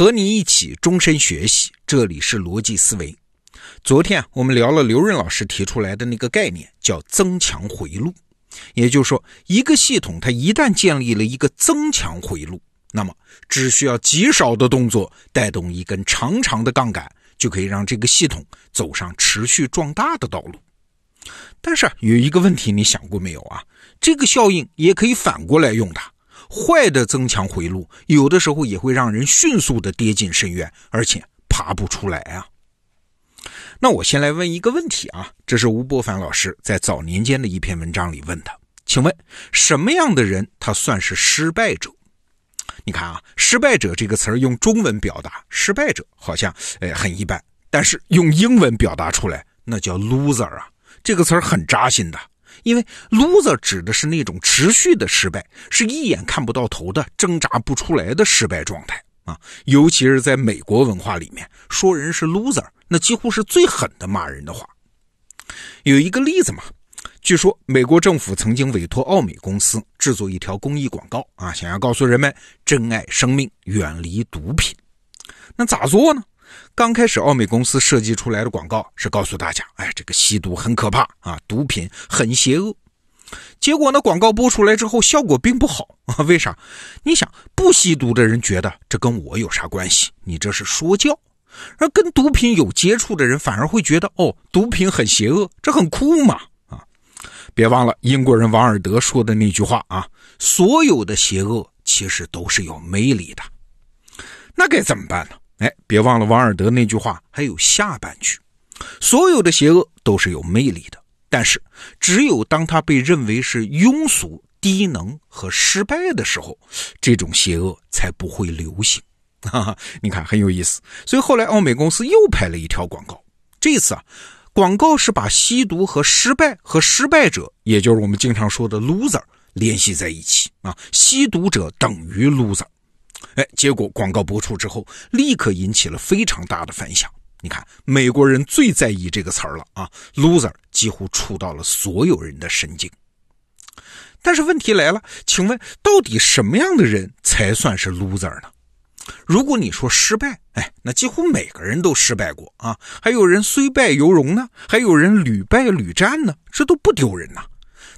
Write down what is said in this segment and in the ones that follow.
和你一起终身学习，这里是逻辑思维。昨天我们聊了刘润老师提出来的那个概念，叫增强回路。也就是说，一个系统它一旦建立了一个增强回路，那么只需要极少的动作带动一根长长的杠杆，就可以让这个系统走上持续壮大的道路。但是有一个问题，你想过没有啊？这个效应也可以反过来用它。坏的增强回路，有的时候也会让人迅速的跌进深渊，而且爬不出来啊。那我先来问一个问题啊，这是吴伯凡老师在早年间的一篇文章里问的，请问什么样的人他算是失败者？你看啊，失败者这个词儿用中文表达，失败者好像哎很一般，但是用英文表达出来，那叫 loser 啊，这个词儿很扎心的。因为 loser 指的是那种持续的失败，是一眼看不到头的、挣扎不出来的失败状态啊。尤其是在美国文化里面，说人是 loser，那几乎是最狠的骂人的话。有一个例子嘛，据说美国政府曾经委托奥美公司制作一条公益广告啊，想要告诉人们珍爱生命、远离毒品。那咋做呢？刚开始，奥美公司设计出来的广告是告诉大家：“哎，这个吸毒很可怕啊，毒品很邪恶。”结果呢，广告播出来之后，效果并不好啊。为啥？你想，不吸毒的人觉得这跟我有啥关系？你这是说教；而跟毒品有接触的人反而会觉得：“哦，毒品很邪恶，这很酷嘛！”啊，别忘了英国人王尔德说的那句话啊：“所有的邪恶其实都是有魅力的。”那该怎么办呢？哎，别忘了王尔德那句话，还有下半句：所有的邪恶都是有魅力的，但是只有当他被认为是庸俗、低能和失败的时候，这种邪恶才不会流行。哈哈，你看很有意思。所以后来奥美公司又拍了一条广告，这次啊，广告是把吸毒和失败和失败者，也就是我们经常说的 loser 联系在一起啊，吸毒者等于 loser。哎，结果广告播出之后，立刻引起了非常大的反响。你看，美国人最在意这个词儿了啊，loser 几乎触到了所有人的神经。但是问题来了，请问到底什么样的人才算是 loser 呢？如果你说失败，哎，那几乎每个人都失败过啊，还有人虽败犹荣呢，还有人屡败屡战呢，这都不丢人呐。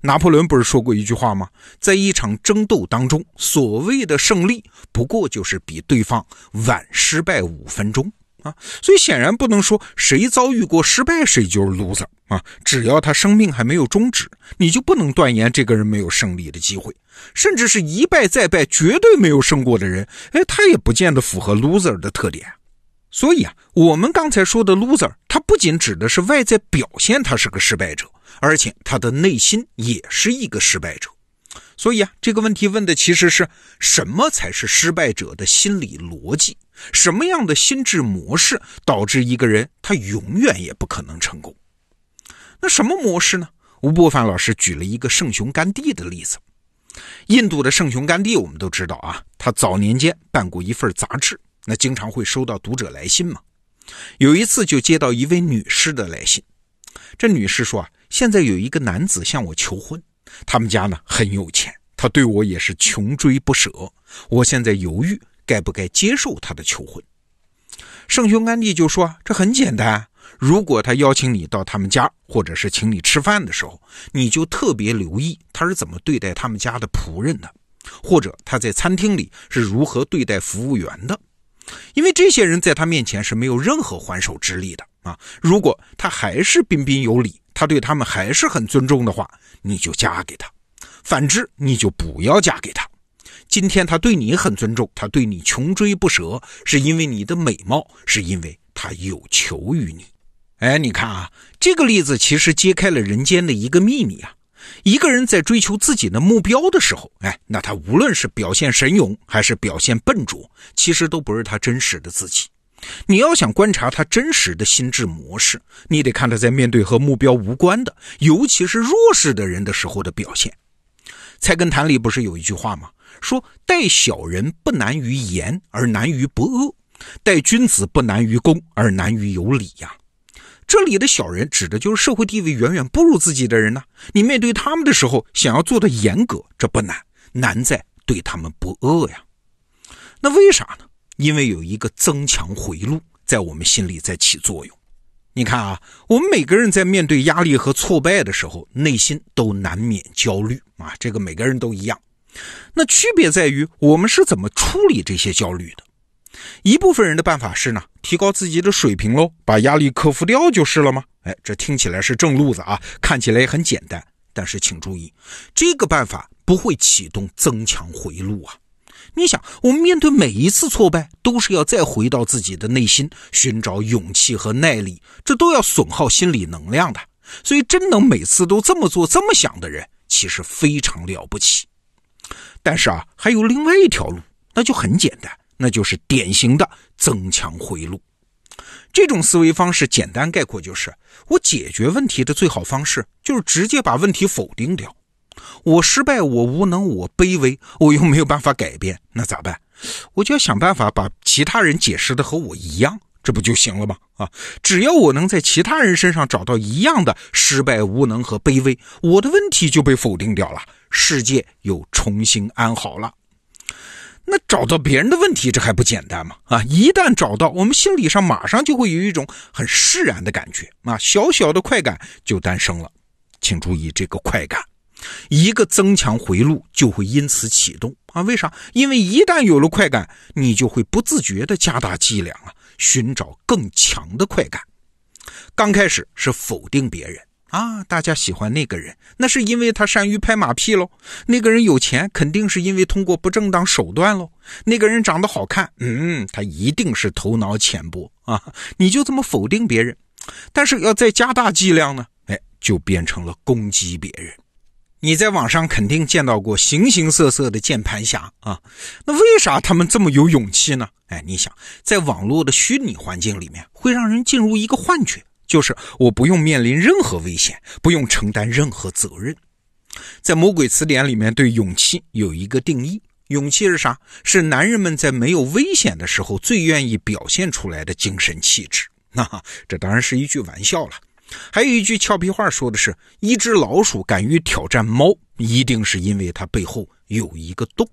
拿破仑不是说过一句话吗？在一场争斗当中，所谓的胜利不过就是比对方晚失败五分钟啊！所以显然不能说谁遭遇过失败谁就是 loser 啊！只要他生命还没有终止，你就不能断言这个人没有胜利的机会。甚至是一败再败，绝对没有胜过的人，哎，他也不见得符合 loser 的特点。所以啊，我们刚才说的 loser，他不仅指的是外在表现，他是个失败者。而且他的内心也是一个失败者，所以啊，这个问题问的其实是什么才是失败者的心理逻辑？什么样的心智模式导致一个人他永远也不可能成功？那什么模式呢？吴伯凡老师举了一个圣雄甘地的例子。印度的圣雄甘地，我们都知道啊，他早年间办过一份杂志，那经常会收到读者来信嘛。有一次就接到一位女士的来信，这女士说啊。现在有一个男子向我求婚，他们家呢很有钱，他对我也是穷追不舍。我现在犹豫该不该接受他的求婚。圣雄甘地就说：“这很简单，如果他邀请你到他们家，或者是请你吃饭的时候，你就特别留意他是怎么对待他们家的仆人的，或者他在餐厅里是如何对待服务员的，因为这些人在他面前是没有任何还手之力的啊。如果他还是彬彬有礼。”他对他们还是很尊重的话，你就嫁给他；反之，你就不要嫁给他。今天他对你很尊重，他对你穷追不舍，是因为你的美貌，是因为他有求于你。哎，你看啊，这个例子其实揭开了人间的一个秘密啊。一个人在追求自己的目标的时候，哎，那他无论是表现神勇，还是表现笨拙，其实都不是他真实的自己。你要想观察他真实的心智模式，你得看他在面对和目标无关的，尤其是弱势的人的时候的表现。菜根谭里不是有一句话吗？说待小人不难于言，而难于不恶；待君子不难于公，而难于有礼呀。这里的小人指的就是社会地位远远不如自己的人呢。你面对他们的时候，想要做的严格，这不难，难在对他们不恶呀。那为啥呢？因为有一个增强回路在我们心里在起作用。你看啊，我们每个人在面对压力和挫败的时候，内心都难免焦虑啊，这个每个人都一样。那区别在于我们是怎么处理这些焦虑的。一部分人的办法是呢，提高自己的水平喽，把压力克服掉就是了吗？哎，这听起来是正路子啊，看起来也很简单。但是请注意，这个办法不会启动增强回路啊。你想，我们面对每一次挫败，都是要再回到自己的内心，寻找勇气和耐力，这都要损耗心理能量的。所以，真能每次都这么做、这么想的人，其实非常了不起。但是啊，还有另外一条路，那就很简单，那就是典型的增强回路。这种思维方式简单概括就是：我解决问题的最好方式就是直接把问题否定掉。我失败，我无能，我卑微，我又没有办法改变，那咋办？我就要想办法把其他人解释的和我一样，这不就行了吗？啊，只要我能在其他人身上找到一样的失败、无能和卑微，我的问题就被否定掉了，世界又重新安好了。那找到别人的问题，这还不简单吗？啊，一旦找到，我们心理上马上就会有一种很释然的感觉，啊，小小的快感就诞生了。请注意这个快感。一个增强回路就会因此启动啊？为啥？因为一旦有了快感，你就会不自觉地加大剂量啊，寻找更强的快感。刚开始是否定别人啊，大家喜欢那个人，那是因为他善于拍马屁喽。那个人有钱，肯定是因为通过不正当手段喽。那个人长得好看，嗯，他一定是头脑浅薄啊。你就这么否定别人，但是要再加大剂量呢？哎，就变成了攻击别人。你在网上肯定见到过形形色色的键盘侠啊，那为啥他们这么有勇气呢？哎，你想，在网络的虚拟环境里面，会让人进入一个幻觉，就是我不用面临任何危险，不用承担任何责任。在魔鬼词典里面，对勇气有一个定义：勇气是啥？是男人们在没有危险的时候最愿意表现出来的精神气质。那这当然是一句玩笑了。还有一句俏皮话，说的是一只老鼠敢于挑战猫，一定是因为它背后有一个洞。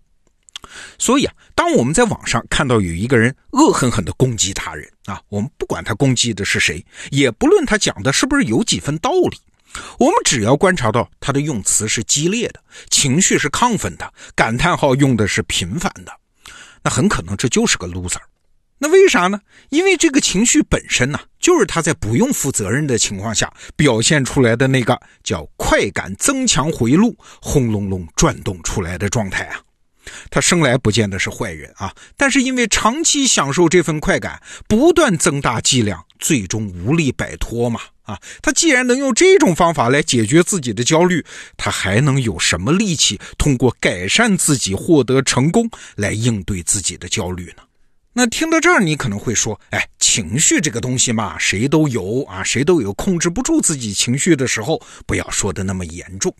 所以啊，当我们在网上看到有一个人恶狠狠地攻击他人啊，我们不管他攻击的是谁，也不论他讲的是不是有几分道理，我们只要观察到他的用词是激烈的，情绪是亢奋的，感叹号用的是频繁的，那很可能这就是个 loser。那为啥呢？因为这个情绪本身呢，就是他在不用负责任的情况下表现出来的那个叫快感增强回路轰隆隆转动出来的状态啊。他生来不见得是坏人啊，但是因为长期享受这份快感，不断增大剂量，最终无力摆脱嘛。啊，他既然能用这种方法来解决自己的焦虑，他还能有什么力气通过改善自己获得成功来应对自己的焦虑呢？那听到这儿，你可能会说：“哎，情绪这个东西嘛，谁都有啊，谁都有控制不住自己情绪的时候，不要说的那么严重。”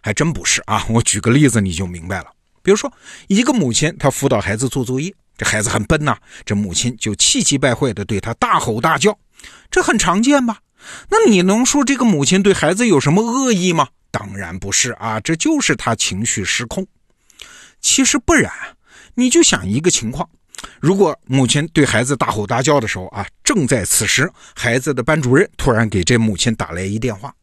还真不是啊！我举个例子你就明白了。比如说，一个母亲她辅导孩子做作业，这孩子很笨呐，这母亲就气急败坏的对他大吼大叫，这很常见吧？那你能说这个母亲对孩子有什么恶意吗？当然不是啊，这就是他情绪失控。其实不然，你就想一个情况。如果母亲对孩子大吼大叫的时候啊，正在此时，孩子的班主任突然给这母亲打来一电话，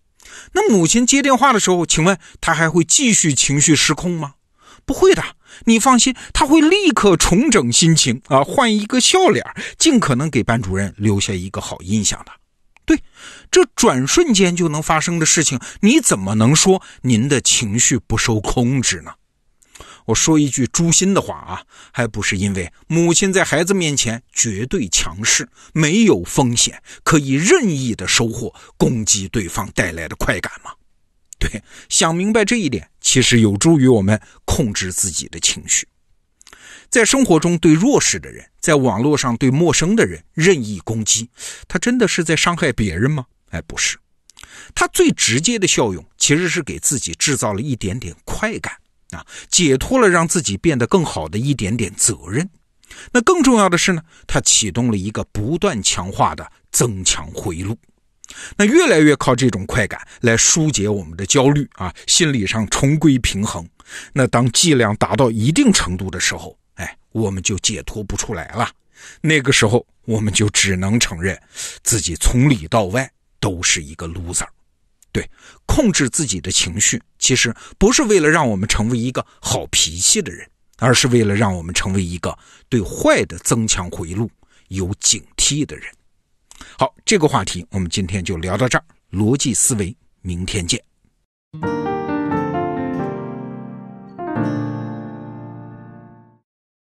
那母亲接电话的时候，请问她还会继续情绪失控吗？不会的，你放心，她会立刻重整心情啊，换一个笑脸，尽可能给班主任留下一个好印象的。对，这转瞬间就能发生的事情，你怎么能说您的情绪不受控制呢？我说一句诛心的话啊，还不是因为母亲在孩子面前绝对强势，没有风险，可以任意的收获攻击对方带来的快感吗？对，想明白这一点，其实有助于我们控制自己的情绪。在生活中对弱势的人，在网络上对陌生的人任意攻击，他真的是在伤害别人吗？哎，不是，他最直接的效用其实是给自己制造了一点点快感。啊，解脱了让自己变得更好的一点点责任。那更重要的是呢，它启动了一个不断强化的增强回路。那越来越靠这种快感来疏解我们的焦虑啊，心理上重归平衡。那当剂量达到一定程度的时候，哎，我们就解脱不出来了。那个时候，我们就只能承认自己从里到外都是一个 loser。对，控制自己的情绪，其实不是为了让我们成为一个好脾气的人，而是为了让我们成为一个对坏的增强回路有警惕的人。好，这个话题我们今天就聊到这儿。逻辑思维，明天见。